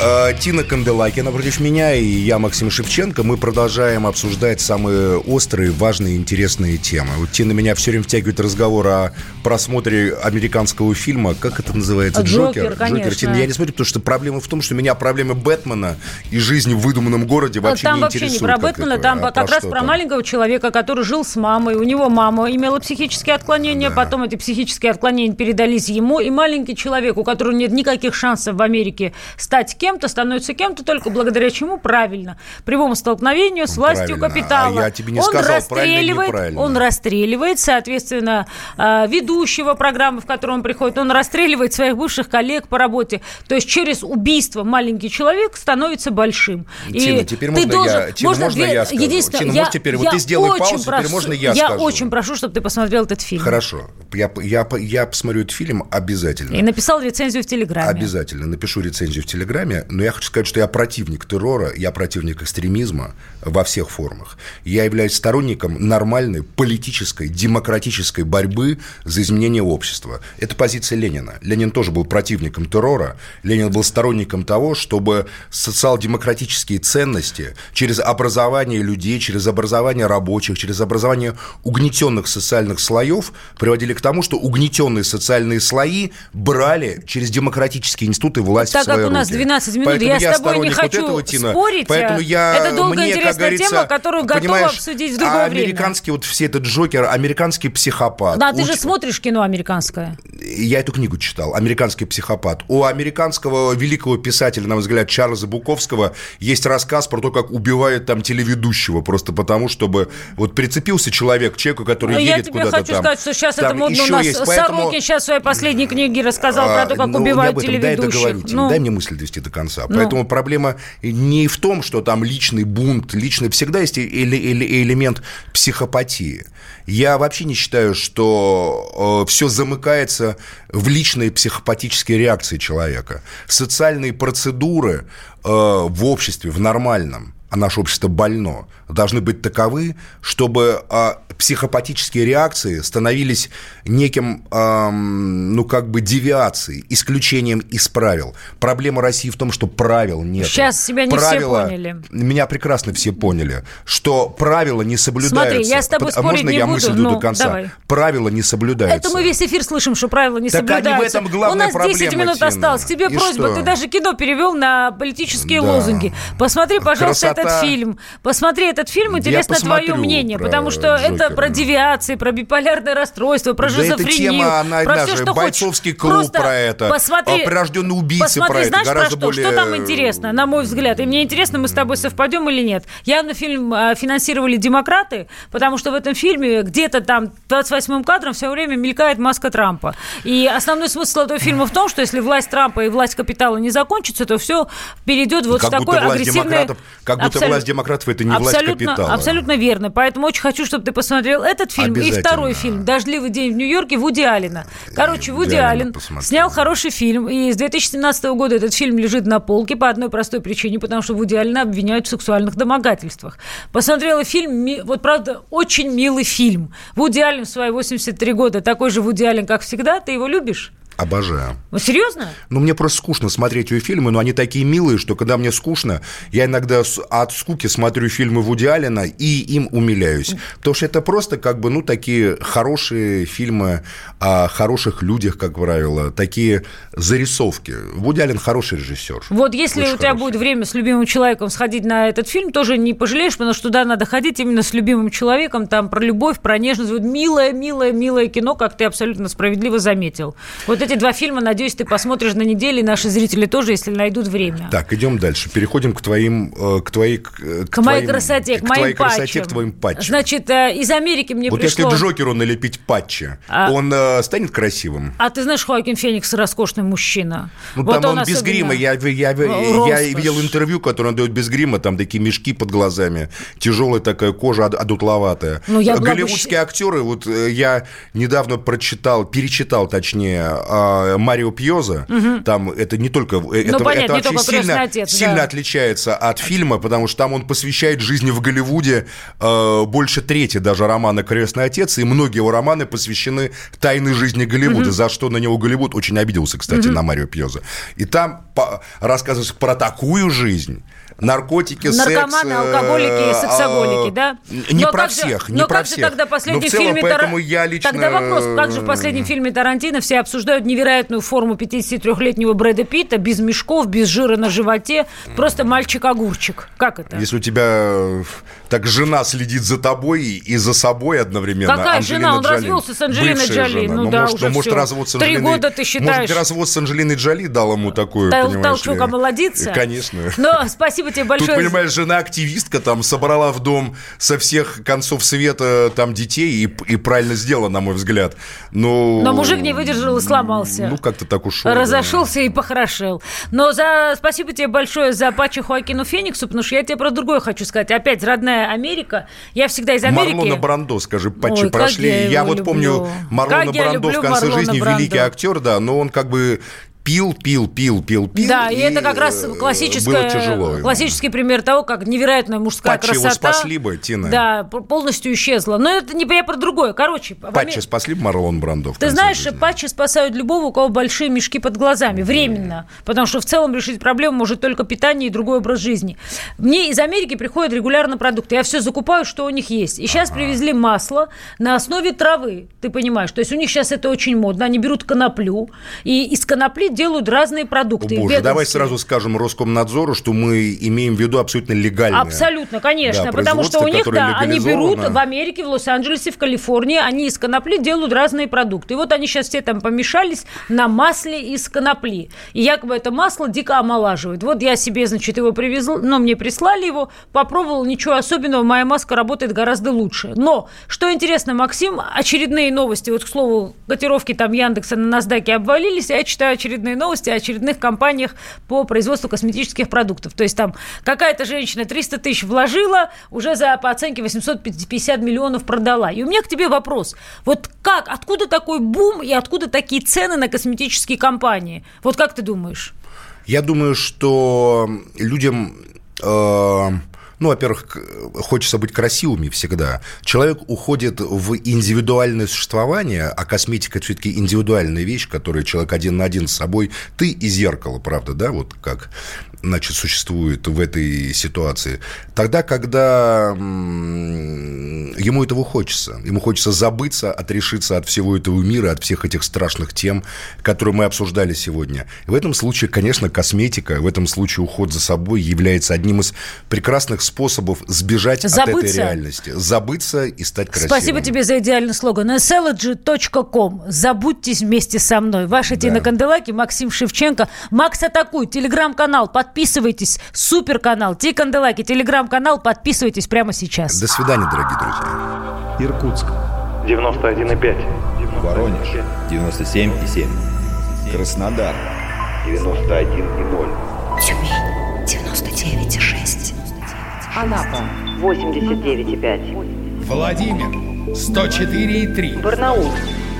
S2: Э, Тина Канделаки напротив меня и я, Максим Шевченко. Мы продолжаем обсуждать самые острые, важные, интересные темы. Вот Тина меня все время втягивает разговор о просмотре американского фильма. Как это называется?
S3: «Джокер», конечно.
S2: Тина, я не смотрю, потому что проблема в том, что меня проблемы Бэтмена и жизни в выдуманном городе вообще
S3: там
S2: не
S3: вообще не
S2: интересуют.
S3: про
S2: как
S3: Бэтмена,
S2: это.
S3: там
S2: А
S3: как раз про
S2: там?
S3: маленького человека, который жил с мамой. У него мама имела психические отклонения, потом эти психические отклонения передались ему. И маленький человек, у которого нет никаких шансов в Америке стать кем-то, становится кем-то только благодаря чему правильно. Прямому столкновению с властью
S2: Правильно.
S3: капитала.
S2: А я тебе не
S3: он
S2: сказал, правильно
S3: расстреливает,
S2: неправильно.
S3: он расстреливает, соответственно, э, ведущего программы, в которую он приходит, он расстреливает своих бывших коллег по работе. То есть через убийство маленький человек становится большим.
S2: Тина,
S3: И
S2: теперь
S3: ты
S2: можно
S3: должен-
S2: я- Тина, можно
S3: две-
S2: я скажу?
S3: единственное,
S2: Тина,
S3: я-
S2: можешь теперь- вот
S3: я
S2: ты сделай паузу, теперь
S3: прошу-
S2: можно я
S3: Я
S2: скажу?
S3: очень прошу, чтобы ты посмотрел этот фильм.
S2: Хорошо. Я, я, я посмотрю этот фильм обязательно.
S3: И написал рецензию в Телеграме.
S2: Обязательно напишу рецензию в Телеграме, самое, но я хочу сказать, что я противник террора, я противник экстремизма во всех формах. Я являюсь сторонником нормальной политической, демократической борьбы за изменение общества. Это позиция Ленина. Ленин тоже был противником террора. Ленин был сторонником того, чтобы социал-демократические ценности через образование людей, через образование рабочих, через образование угнетенных социальных слоев приводили к тому, что угнетенные социальные слои брали через демократические институты власть
S3: так
S2: в свои
S3: как у нас 12 15 минут.
S2: Поэтому
S3: я, с тобой не хочу
S2: этого,
S3: спорить.
S2: Поэтому э, я,
S3: это долгая
S2: мне,
S3: интересная тема, которую готова обсудить в другое
S2: а
S3: время.
S2: Американский вот все этот Джокер, американский психопат.
S3: Да, ты же смотришь кино американское.
S2: Я эту книгу читал, «Американский психопат». У американского великого писателя, на мой взгляд, Чарльза Буковского есть рассказ про то, как убивают там телеведущего, просто потому, чтобы вот прицепился человек к человеку, который
S3: ну, Но
S2: едет куда-то там.
S3: я тебе хочу сказать, что сейчас
S2: там это
S3: модно у нас.
S2: Есть, поэтому...
S3: Сорокин сейчас в своей последней книге рассказал а, про то, как
S2: ну,
S3: убивают телеведущих.
S2: Дай договорю,
S3: ну...
S2: дай мне мысль довести до конца.
S3: Ну.
S2: Поэтому проблема не в том, что там личный бунт, личный... Всегда есть эле- эле- элемент психопатии. Я вообще не считаю, что все замыкается в личные психопатические реакции человека. Социальные процедуры э, в обществе, в нормальном, а наше общество больно, должны быть таковы, чтобы а, психопатические реакции становились неким, ам, ну, как бы девиацией, исключением из правил. Проблема России в том, что правил нет.
S3: Сейчас тебя не все поняли.
S2: Меня прекрасно все поняли, что правила не соблюдаются.
S3: Смотри, я с тобой
S2: Под-
S3: спорить
S2: Можно
S3: не
S2: я
S3: буду?
S2: мысль веду
S3: Ну,
S2: до конца?
S3: давай.
S2: Правила не соблюдаются.
S3: Это мы весь эфир слышим, что правила не
S2: Так они в
S3: соблюдаются.
S2: этом главная
S3: У нас 10
S2: проблема,
S3: минут
S2: Тина.
S3: осталось. К тебе
S2: И
S3: просьба.
S2: что?
S3: Ты даже кино перевел на политические
S2: Да.
S3: лозунги. Посмотри, пожалуйста,
S2: Красота
S3: этот фильм. Посмотри этот фильм, интересно твое мнение, потому что это про девиации, про биполярное расстройство, про
S2: она, про все, что бойцовский клуб про это, посмотри, прирожденный убийца
S3: посмотри,
S2: про это,
S3: знаешь, про что? Что там интересно, на мой взгляд? И мне интересно, мы с тобой совпадем или нет. Явно фильм а, финансировали демократы, потому что в этом фильме где-то там 28-м кадром все время мелькает маска Трампа. И основной смысл этого фильма в том, что если власть Трампа и власть капитала не закончится, то все перейдет вот
S2: как
S3: в такой агрессивный...
S2: Как будто Абсолют... власть демократов это не
S3: абсолютно,
S2: власть капитала.
S3: Абсолютно верно. Поэтому очень хочу, чтобы ты посмотрел этот фильм и второй фильм «Дождливый день в Нью-Йорке» Вуди Аллена. Короче, Вуди Аллен снял хороший фильм, и с 2017 года этот фильм лежит на полке по одной простой причине, потому что Вуди Аллена обвиняют в сексуальных домогательствах. Посмотрела фильм, вот правда, очень милый фильм. Вуди Аллен в свои 83 года, такой же Вуди Аллен, как всегда. Ты его любишь?
S2: Обожаю.
S3: Ну, серьезно?
S2: Ну, мне просто скучно смотреть ее фильмы, но они такие милые, что когда мне скучно, я иногда от скуки смотрю фильмы Вуди Аллена и им умиляюсь. Потому что это просто как бы, ну, такие хорошие фильмы о хороших людях, как правило, такие зарисовки. Вуди Аллен хороший режиссер.
S3: Вот если
S2: Очень
S3: у тебя
S2: хороший.
S3: будет время с любимым человеком сходить на этот фильм, тоже не пожалеешь, потому что туда надо ходить именно с любимым человеком, там про любовь, про нежность. Вот милое, милое, милое кино, как ты абсолютно справедливо заметил. Вот эти два фильма, надеюсь, ты посмотришь на неделе, и наши зрители тоже, если найдут время.
S2: Так, идем дальше. Переходим к твоим... э, К твоей... К,
S3: к моей красоте, к,
S2: к
S3: моим
S2: твоей красоте,
S3: патчам.
S2: к твоим патчам.
S3: Значит, э, из Америки мне
S2: вот
S3: пришло...
S2: если к Джокеру налепить патчи,
S3: А-
S2: он э, станет красивым?
S3: А ты знаешь, Хоакин Феникс роскошный мужчина.
S2: Ну,
S3: Вот
S2: там он, без
S3: особенно-
S2: грима. Я, я, я, я видел интервью, которое он дает без грима, там такие мешки под глазами, тяжелая такая кожа од- одутловатая.
S3: Ну, я была бы
S2: Голливудские актеры, вот э, я недавно прочитал, перечитал, точнее, э, Марио Пьоза, там это не только... э, Это,
S3: Ну, понятно,
S2: это
S3: не «Крестный
S2: сильно,
S3: отец»,
S2: сильно
S3: да.
S2: отличается от фильма, потому что там он посвящает жизни в Голливуде э, больше трети даже романа «Крестный отец», и многие его романы посвящены тайной жизни Голливуда, за что на него Голливуд очень обиделся, кстати, на Марио Пьоза. И там по- рассказывается про такую жизнь, наркотики,
S3: Наркоманы,
S2: секс... э,
S3: алкоголики и сексоголики,
S2: э,
S3: да?
S2: Не
S3: Но
S2: про
S3: как же-
S2: всех, не
S3: но
S2: про
S3: как же
S2: всех.
S3: тогда
S2: Но
S3: последний
S2: в целом,
S3: фильме
S2: поэтому я лично...
S3: Тогда вопрос, как же в последнем фильме Тарантино все обсуждают невероятную форму 53-летнего Брэда Питта, без мешков, без жира на животе, просто мальчик-огурчик. Как это?
S2: Если у тебя э, так жена следит за тобой и за собой одновременно.
S3: Какая
S2: Анджелина
S3: жена? Он
S2: Джоли,
S3: развелся с Анджелиной
S2: бывшая
S3: Джоли.
S2: жена.
S3: Ну да,
S2: может,
S3: уже
S2: может,
S3: всё.
S2: развод с
S3: Три
S2: Анджелиной...
S3: года ты считаешь?
S2: Может, развод с Анджелиной Джоли дал ему такую,
S3: Тол-
S2: понимаешь
S3: толчок
S2: ли?
S3: омолодиться?
S2: Конечно.
S3: Но спасибо тебе
S2: Тут,
S3: большое.
S2: понимаешь, жена-активистка там собрала в дом со всех концов света там детей и, и правильно сделала, на мой взгляд. Но,
S3: Но мужик не выдержал и сломался.
S2: Ну, как-то так ушел. да.
S3: Разошелся и похорошел. Но за... спасибо тебе большое за патчи Хоакину Фениксу, потому что я тебе про другое хочу сказать. Опять, родная Америка. Я всегда из Америки...
S2: Марлона Брандо, скажи, патчи
S3: Ой,
S2: прошли.
S3: я его
S2: вот помню,
S3: люблю.
S2: Марлона
S3: Как я
S2: Брандо в конце
S3: Марлона
S2: жизни
S3: Брандо.
S2: великий актер, да, но он как бы пил, пил, пил, пил, пил.
S3: Да, и, это как раз
S2: э,
S3: классическая,
S2: Было тяжело.
S3: классический пример того, как невероятная мужская
S2: Патчи его
S3: красота...
S2: спасли бы, Тина.
S3: Да, полностью исчезла. Но это не я про другое. Короче,
S2: Патчи спасли бы Марлон Брандо в
S3: Ты знаешь,
S2: жизни?
S3: патчи спасают любого, у кого большие мешки под глазами. Временно. Потому что в целом решить проблему может только питание и другой образ жизни. Мне из Америки приходят регулярно продукты. Я все закупаю, что у них есть. И сейчас привезли масло на основе травы. Ты понимаешь? То есть у них сейчас это очень модно. Они берут коноплю. И из конопли делают разные
S2: О,
S3: продукты.
S2: боже, давай сразу скажем Роскомнадзору, что мы имеем в виду абсолютно легальное.
S3: Абсолютно, конечно.
S2: Да,
S3: потому что у них, да, они берут в Америке, в Лос-Анджелесе, в Калифорнии, они из конопли делают разные продукты. И вот они сейчас все там помешались на масле из конопли. И якобы это масло дико омолаживает. Вот я себе, значит, его привезла, но мне прислали его, попробовал, ничего особенного, моя маска работает гораздо лучше. Но, что интересно, Максим, очередные новости, вот, к слову, котировки там Яндекса на NASDAQ обвалились, а я читаю очередные новости о очередных компаниях по производству косметических продуктов. То есть там какая-то женщина 300 тысяч вложила, уже за, по оценке 850 миллионов продала. И у меня к тебе вопрос. Вот как, откуда такой бум и откуда такие цены на косметические компании? Вот как ты думаешь?
S2: Я думаю, что людям, э, ну, во-первых, хочется быть красивыми всегда. Человек уходит в индивидуальное существование, а косметика все-таки индивидуальная вещь, которую человек один на один с собой. Ты и зеркало, правда, да, вот как значит, существует в этой ситуации. Тогда, когда ему этого хочется. Ему хочется забыться, отрешиться от всего этого мира, от всех этих страшных тем, которые мы обсуждали сегодня. И в этом случае, конечно, косметика, в этом случае уход за собой является одним из прекрасных способов сбежать забыться. от этой реальности. Забыться и стать красивым.
S3: Спасибо тебе за идеальный слоган. sLG.com. Забудьтесь вместе со мной. Ваша да. Тина Канделаки, Максим Шевченко. Макс Атакуй, телеграм-канал, подписывайтесь. Супер-канал. Ти Канделаки, телеграм-канал, подписывайтесь прямо сейчас.
S2: До свидания, дорогие друзья.
S7: Иркутск. 91,5.
S8: Воронеж. 97,7. Краснодар. 91,0.
S9: Тюмень. 99,6.
S10: Анапа. 89,5.
S11: Владимир. 104,3.
S10: Барнаул.